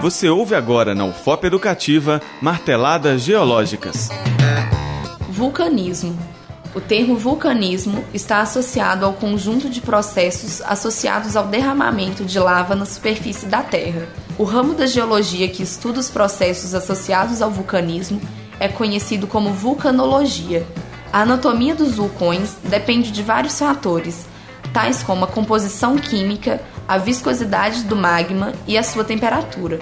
Você ouve agora na UFOP Educativa Marteladas Geológicas. Vulcanismo. O termo vulcanismo está associado ao conjunto de processos associados ao derramamento de lava na superfície da Terra. O ramo da geologia que estuda os processos associados ao vulcanismo é conhecido como vulcanologia. A anatomia dos vulcões depende de vários fatores, tais como a composição química, a viscosidade do magma e a sua temperatura.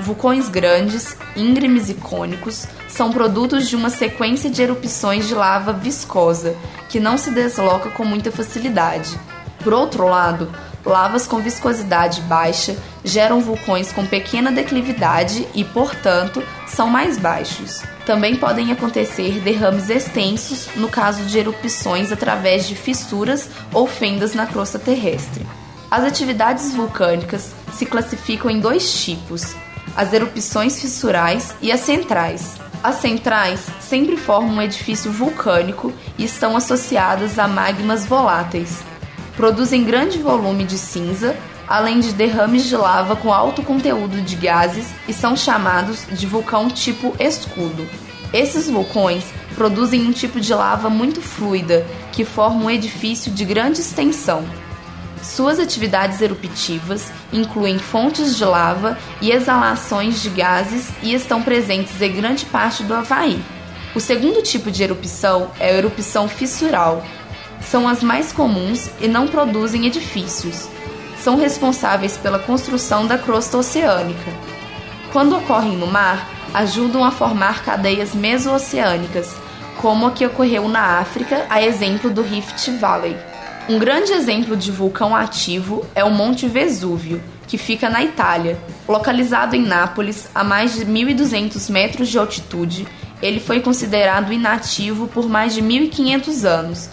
Vulcões grandes, íngremes e cônicos são produtos de uma sequência de erupções de lava viscosa, que não se desloca com muita facilidade. Por outro lado, lavas com viscosidade baixa geram vulcões com pequena declividade e, portanto, são mais baixos. Também podem acontecer derrames extensos no caso de erupções através de fissuras ou fendas na crosta terrestre. As atividades vulcânicas se classificam em dois tipos: as erupções fissurais e as centrais. As centrais sempre formam um edifício vulcânico e estão associadas a magmas voláteis. Produzem grande volume de cinza, além de derrames de lava com alto conteúdo de gases e são chamados de vulcão tipo escudo. Esses vulcões produzem um tipo de lava muito fluida, que forma um edifício de grande extensão. Suas atividades eruptivas incluem fontes de lava e exalações de gases e estão presentes em grande parte do Havaí. O segundo tipo de erupção é a erupção fissural. São as mais comuns e não produzem edifícios. São responsáveis pela construção da crosta oceânica. Quando ocorrem no mar, ajudam a formar cadeias mesooceânicas, como a que ocorreu na África, a exemplo do Rift Valley. Um grande exemplo de vulcão ativo é o Monte Vesúvio, que fica na Itália. Localizado em Nápoles, a mais de 1.200 metros de altitude, ele foi considerado inativo por mais de 1.500 anos,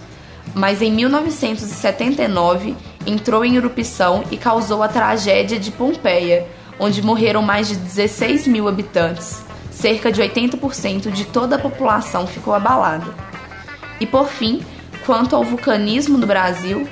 mas em 1979 entrou em erupção e causou a tragédia de Pompeia, onde morreram mais de 16 mil habitantes. Cerca de 80% de toda a população ficou abalada. E por fim, Quanto ao vulcanismo no Brasil,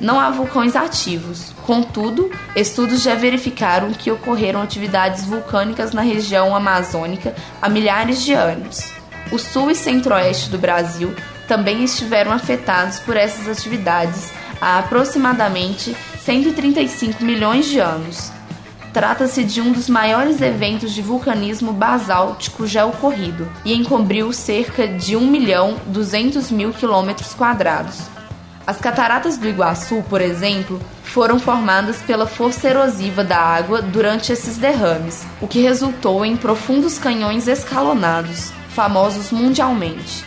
não há vulcões ativos. Contudo, estudos já verificaram que ocorreram atividades vulcânicas na região amazônica há milhares de anos. O sul e centro-oeste do Brasil também estiveram afetados por essas atividades há aproximadamente 135 milhões de anos. Trata-se de um dos maiores eventos de vulcanismo basáltico já ocorrido e encobriu cerca de 1 milhão 200 mil quilômetros quadrados. As cataratas do Iguaçu, por exemplo, foram formadas pela força erosiva da água durante esses derrames, o que resultou em profundos canhões escalonados, famosos mundialmente.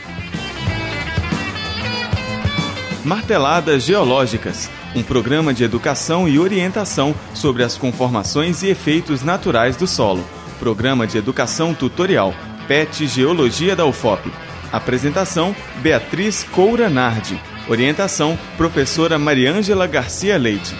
Marteladas Geológicas um programa de educação e orientação sobre as conformações e efeitos naturais do solo. Programa de educação tutorial PET Geologia da UFOP. Apresentação: Beatriz Coura Nardi. Orientação: Professora Mariângela Garcia Leite.